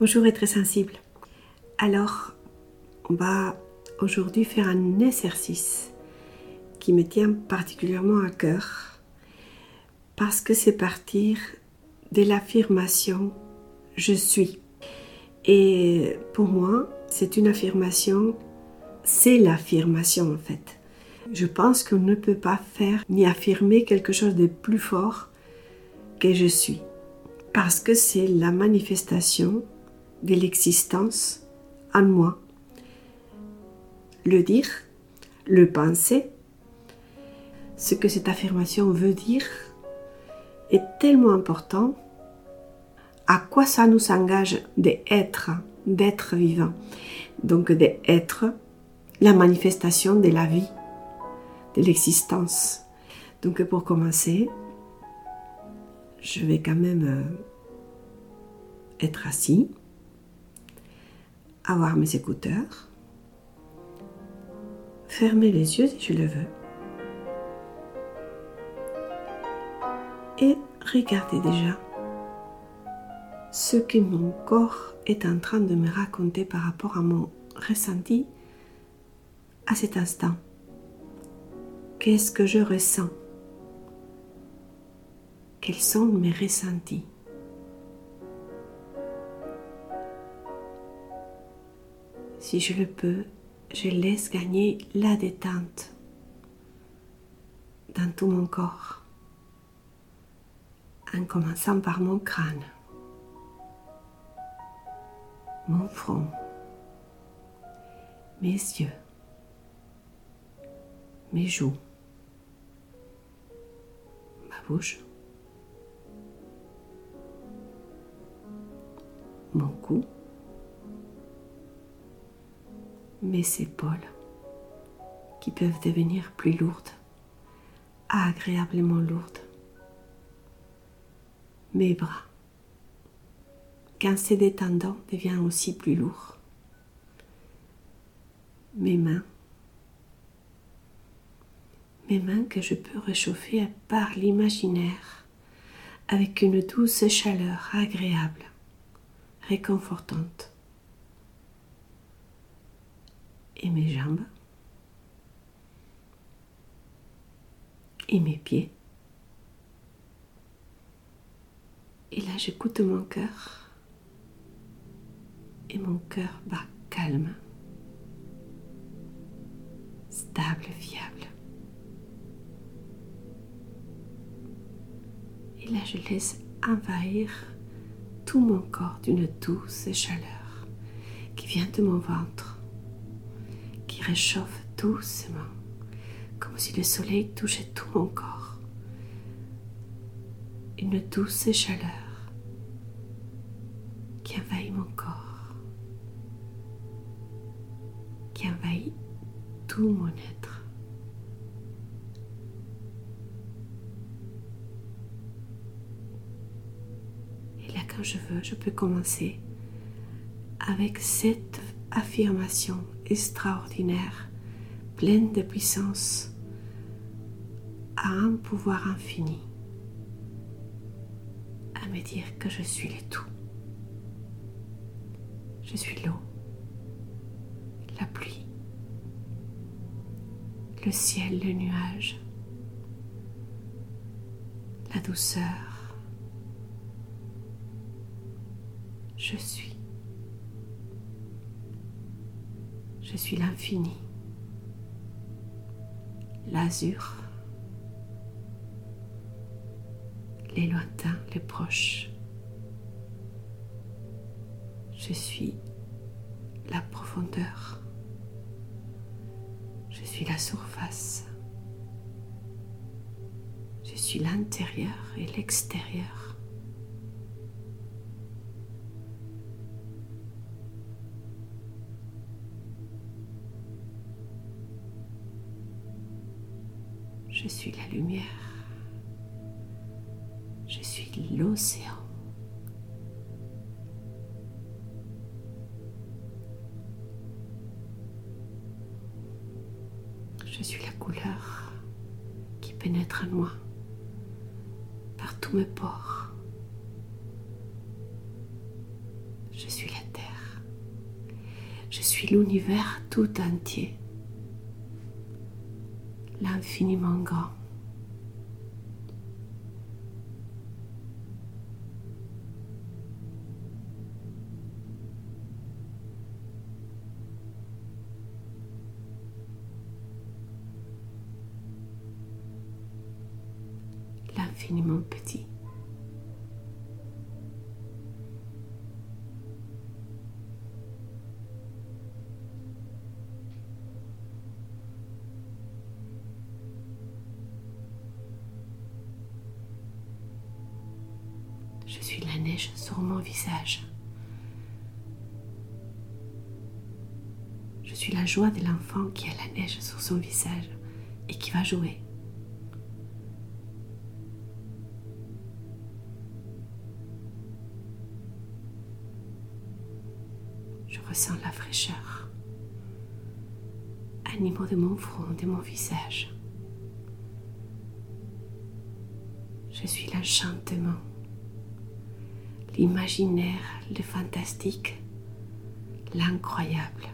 Bonjour et très sensible. Alors, on va aujourd'hui faire un exercice qui me tient particulièrement à cœur parce que c'est partir de l'affirmation je suis. Et pour moi, c'est une affirmation, c'est l'affirmation en fait. Je pense qu'on ne peut pas faire ni affirmer quelque chose de plus fort que je suis. Parce que c'est la manifestation de l'existence en moi. Le dire, le penser, ce que cette affirmation veut dire est tellement important. À quoi ça nous engage d'être, d'être vivant? Donc d'être la manifestation de la vie, de l'existence. Donc pour commencer, je vais quand même euh, être assis avoir mes écouteurs, fermer les yeux si je le veux, et regarder déjà ce que mon corps est en train de me raconter par rapport à mon ressenti à cet instant. Qu'est-ce que je ressens? Quels sont mes ressentis? Si je le peux, je laisse gagner la détente dans tout mon corps, en commençant par mon crâne, mon front, mes yeux, mes joues, ma bouche, mon cou, mes épaules qui peuvent devenir plus lourdes, agréablement lourdes. Mes bras, quand c'est détendant, devient aussi plus lourd. Mes mains, mes mains que je peux réchauffer par l'imaginaire avec une douce chaleur agréable, réconfortante. Et mes jambes et mes pieds. Et là, j'écoute mon cœur et mon cœur bat calme, stable, fiable. Et là, je laisse envahir tout mon corps d'une douce chaleur qui vient de mon ventre réchauffe doucement, comme si le soleil touchait tout mon corps. Une douce chaleur qui envahit mon corps, qui envahit tout mon être. Et là, quand je veux, je peux commencer avec cette affirmation extraordinaire, pleine de puissance, à un pouvoir infini, à me dire que je suis le tout. Je suis l'eau, la pluie, le ciel, le nuage, la douceur. Je suis. Je suis l'infini, l'azur, les lointains, les proches. Je suis la profondeur. Je suis la surface. Je suis l'intérieur et l'extérieur. Suis la lumière. Je suis l'océan. Je suis la couleur qui pénètre en moi par tous mes pores. Je suis la Terre. Je suis l'univers tout entier. L'infiniment grand. L'infiniment petit. Je suis la neige sur mon visage. Je suis la joie de l'enfant qui a la neige sur son visage et qui va jouer. Je ressens la fraîcheur. Animaux de mon front, de mon visage. Je suis l'enchantement l'imaginaire, le fantastique, l'incroyable.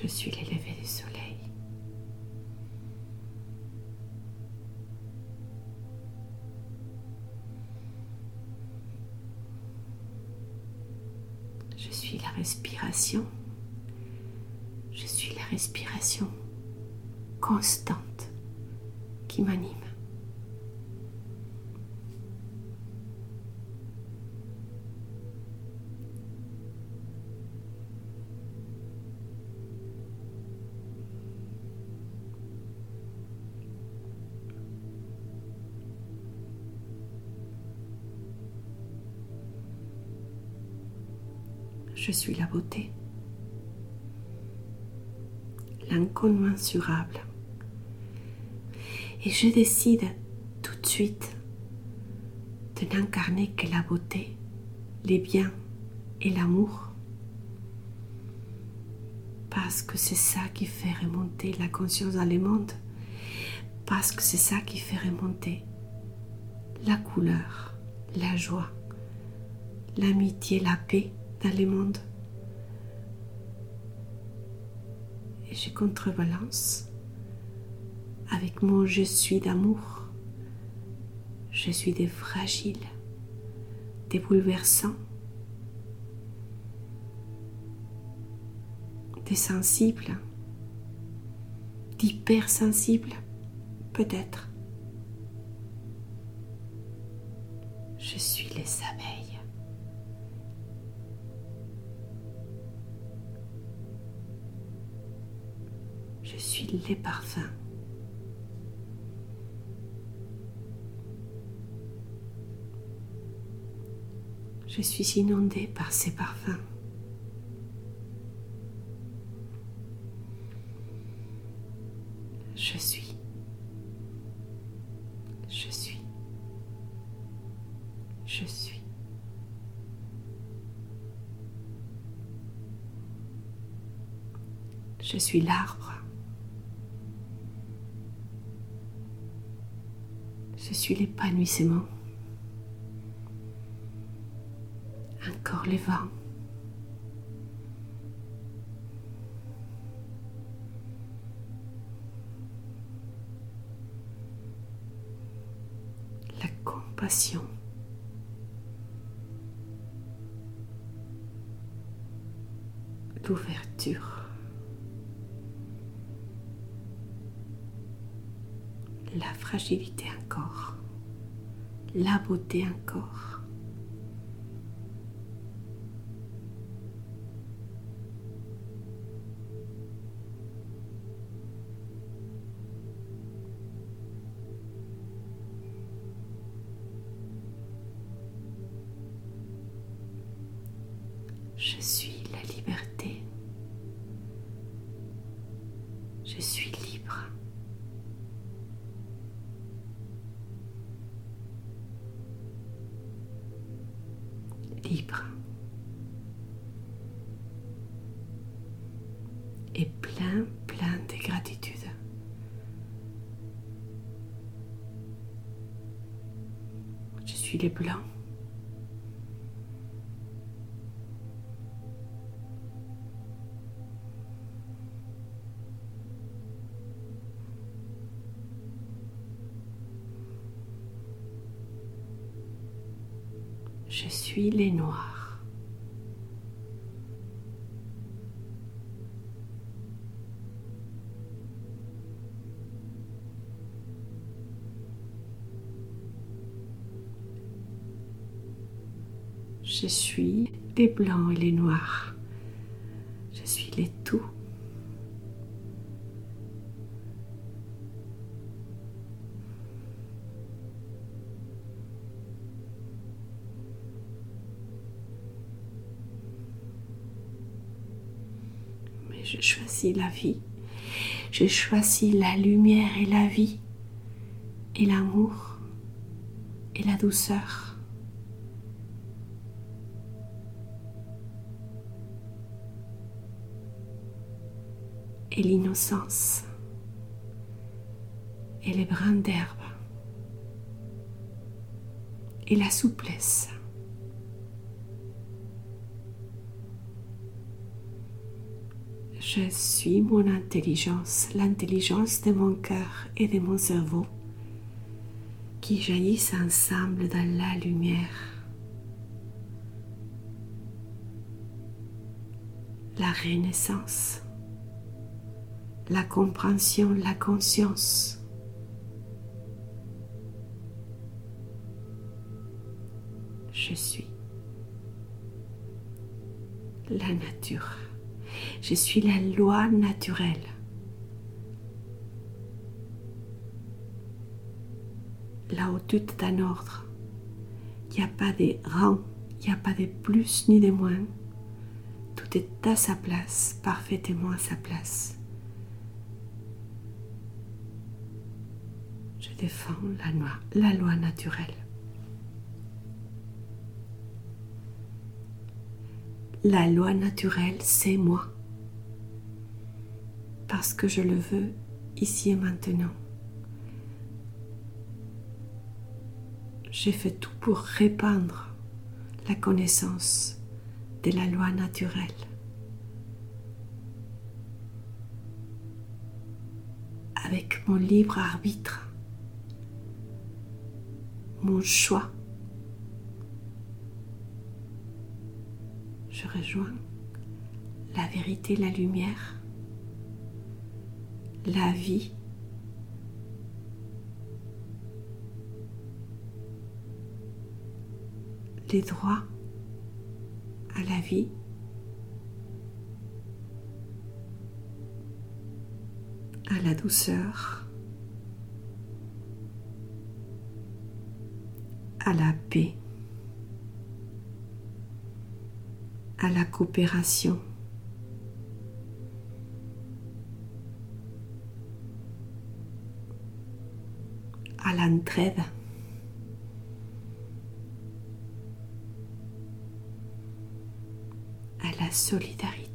Je suis l'élevé du soleil. Je suis la respiration. Je suis la respiration constante qui m'anime. Suis la beauté, l'incommensurable. Et je décide tout de suite de n'incarner que la beauté, les biens et l'amour. Parce que c'est ça qui fait remonter la conscience dans le monde. Parce que c'est ça qui fait remonter la couleur, la joie, l'amitié, la paix dans le monde. Et je contrebalance avec mon je suis d'amour. Je suis des fragiles, des bouleversants, des sensibles, d'hypersensibles, peut-être. Je suis les abeilles. Les parfums. Je suis inondée par ces parfums. Je suis. Je suis. Je suis. Je suis l'arbre. L'épanouissement. Encore les vents. La compassion. L'ouverture. La fragilité encore. La beauté encore. Je la liberté. Je suis libre. libre et plein, plein de gratitude. Je suis les blancs. Je suis les noirs. Je suis les blancs et les noirs. Je suis les tout. Mais je choisis la vie. Je choisis la lumière et la vie et l'amour et la douceur. Et l'innocence et les brins d'herbe et la souplesse. Je suis mon intelligence, l'intelligence de mon cœur et de mon cerveau qui jaillissent ensemble dans la lumière. La renaissance la compréhension, la conscience. Je suis la nature. Je suis la loi naturelle. Là où tout est en ordre, il n'y a pas de rang, il n'y a pas de plus ni de moins. Tout est à sa place, parfaitement à sa place. Je défends la loi, la loi naturelle. La loi naturelle, c'est moi. Parce que je le veux ici et maintenant. J'ai fait tout pour répandre la connaissance de la loi naturelle. Avec mon libre arbitre mon choix. Je rejoins la vérité, la lumière, la vie. les droits à la vie, à la douceur, à la paix, à la coopération. à l'entraide. à la solidarité.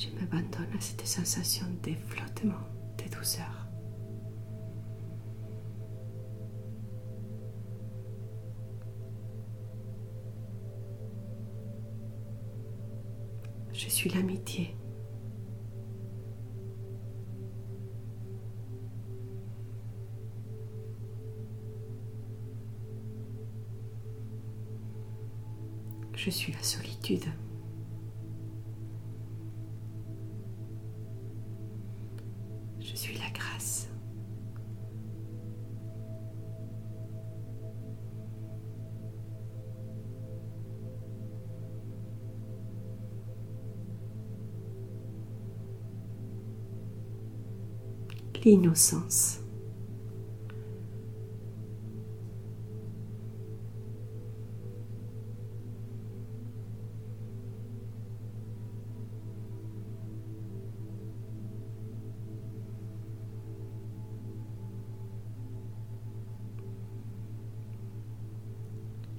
Je m'abandonne à cette sensation de flottement, de douceur. Je suis l'amitié. Je suis la solitude. L'innocence.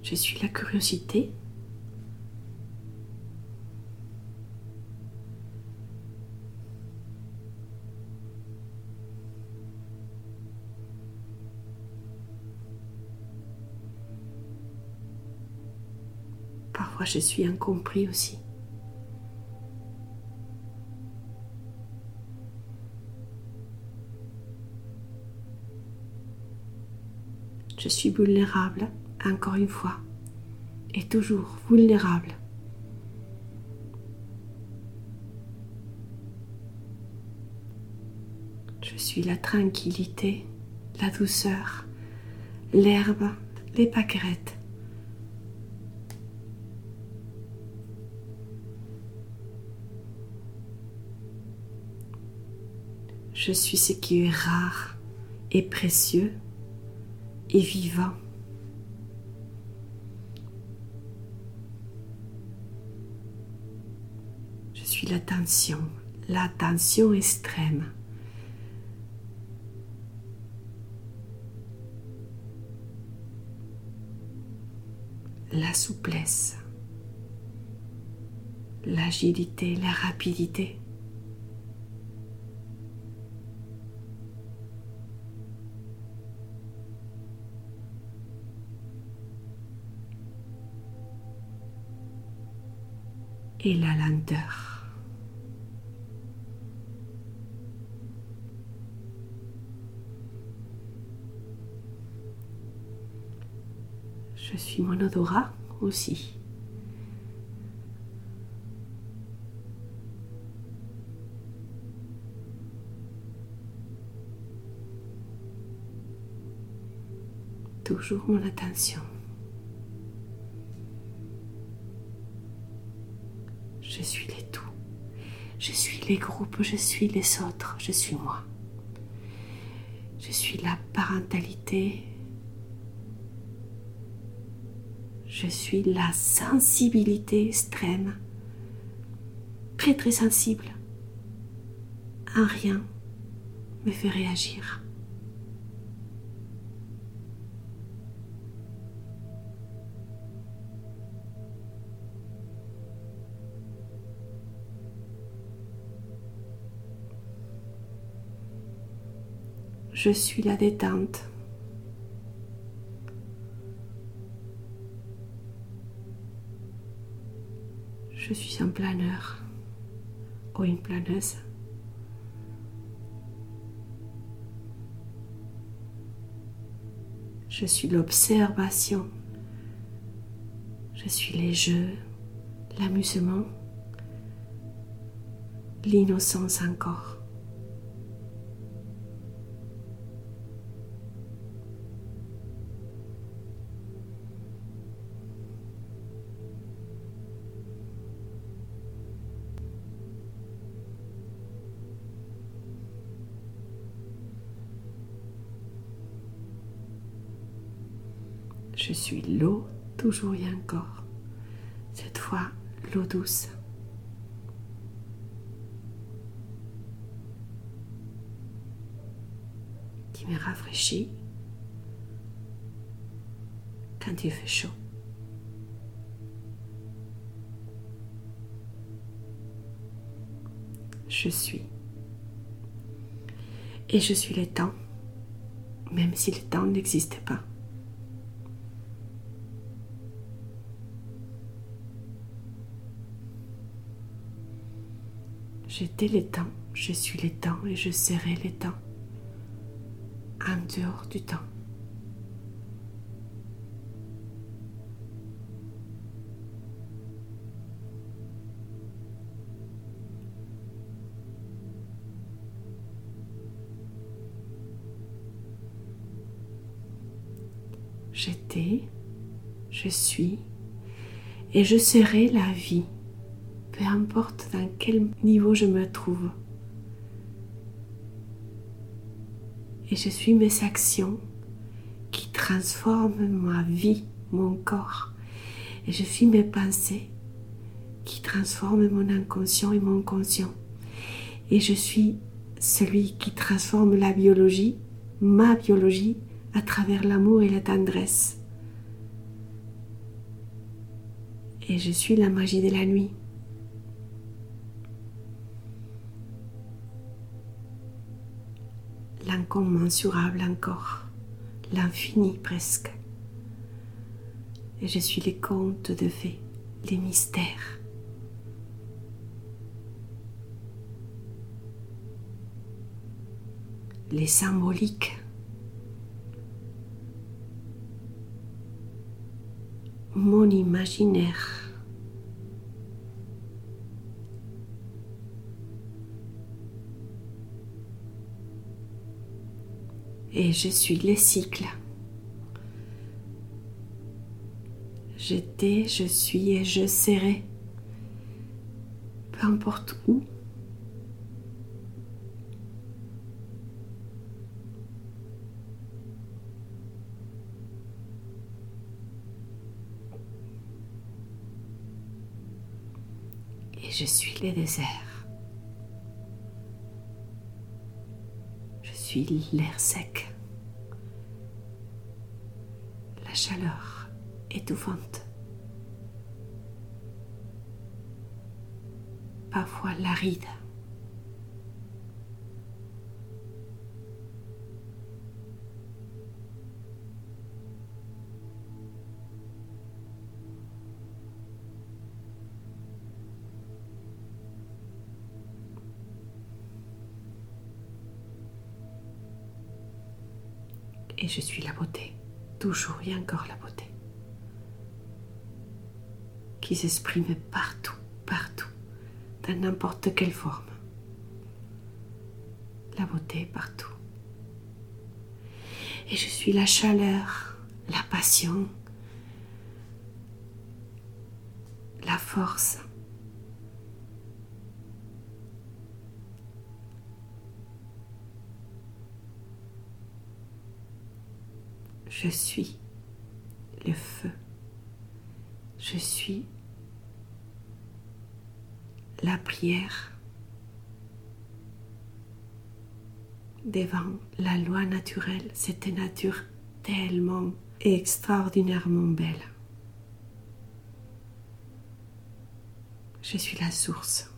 Je suis la curiosité. Je suis incompris aussi. Je suis vulnérable encore une fois, et toujours vulnérable. Je suis la tranquillité, la douceur, l'herbe, les pâquerettes. Je suis ce qui est rare et précieux et vivant. l'attention, l'attention extrême. La souplesse, l'agilité, la rapidité. Et la lenteur. Je suis mon odorat aussi. Toujours mon attention. Je suis les tout. Je suis les groupes, je suis les autres, je suis moi. Je suis la parentalité, Je suis la sensibilité extrême, très très sensible. Un rien me fait réagir. Je suis la détente. je suis un planeur ou une planeuse. Je suis l'observation. Je suis les jeux, l'amusement, l'innocence encore. Je suis l'eau toujours et encore. Cette fois, l'eau douce. Qui me rafraîchit quand il fait chaud. Je suis. Et je suis le temps, même si le temps n'existait pas. J'étais temps, je suis temps et je serai temps. En dehors du temps. J'étais, je suis et je serai la vie, peu importe dans quel niveau je me trouve. Et je suis mes actions qui transforment ma vie, mon corps. Et je suis mes pensées qui transforment mon inconscient et mon conscient. Et je suis celui qui transforme la biologie, ma biologie, à travers l'amour et la tendresse. Et je suis la magie de la nuit. L'incommensurable encore, l'infini presque. Et je suis les contes de fées, les mystères. Les symboliques mon imaginaire. Et je suis les cycles. J'étais, je suis et je serai. Peu importe où. je suis les déserts. L'air sec, la chaleur étouffante, parfois l'aride. Et je suis la beauté, toujours et encore la beauté, qui s'exprime partout, partout, dans n'importe quelle forme. La beauté partout. Et je suis la chaleur, la passion, la force, Je suis le feu. Je suis la prière devant la loi naturelle, cette nature tellement et extraordinairement belle. Je suis la source.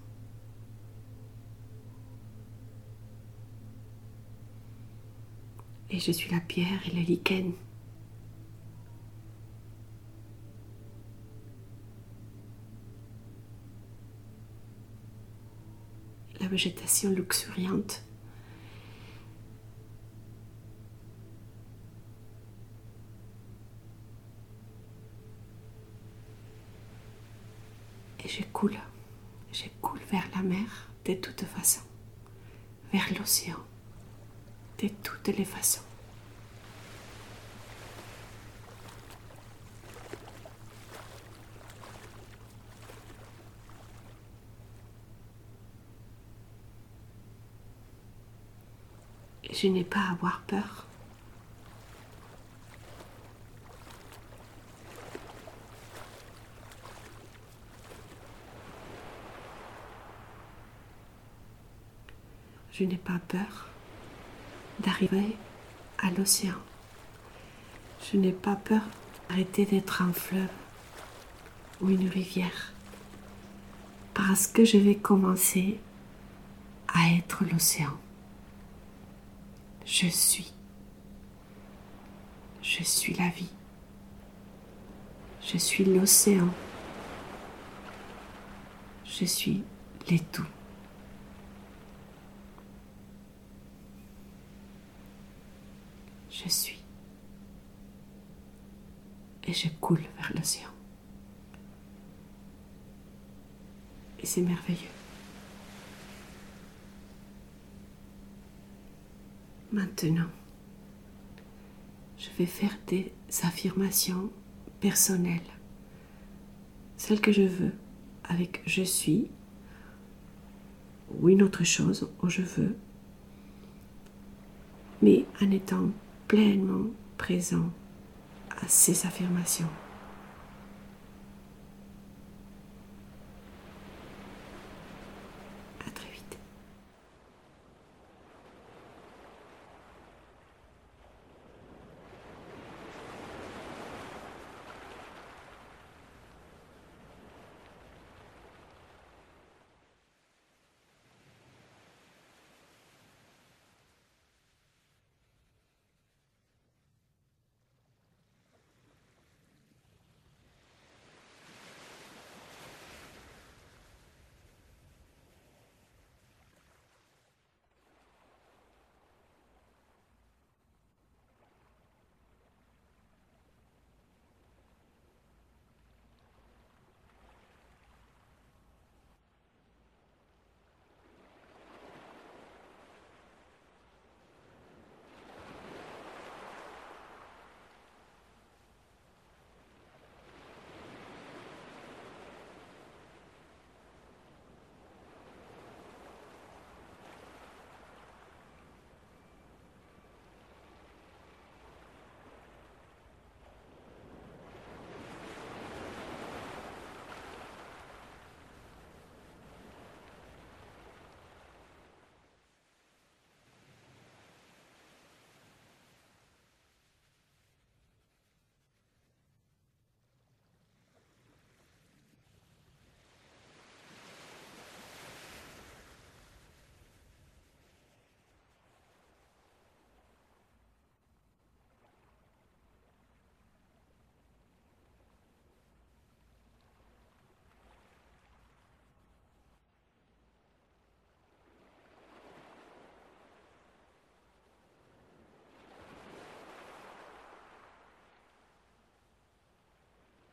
Et je suis la pierre et le lichen. La végétation luxuriante. Et je coule, je coule vers la mer de toute façon, vers l'océan de toutes les façons. Je n'ai pas à avoir peur. Je n'ai pas peur d'arriver à l'océan. Je n'ai pas peur d'arrêter d'être un fleuve ou une rivière parce que je vais commencer à être l'océan. Je suis. Je suis la vie. Je suis l'océan. Je suis les tout. Je suis. Et je coule vers l'océan. Et c'est merveilleux. Maintenant, je vais faire des affirmations personnelles, celles que je veux, avec je suis, ou une autre chose je veux, mais en étant pleinement présent à ces affirmations.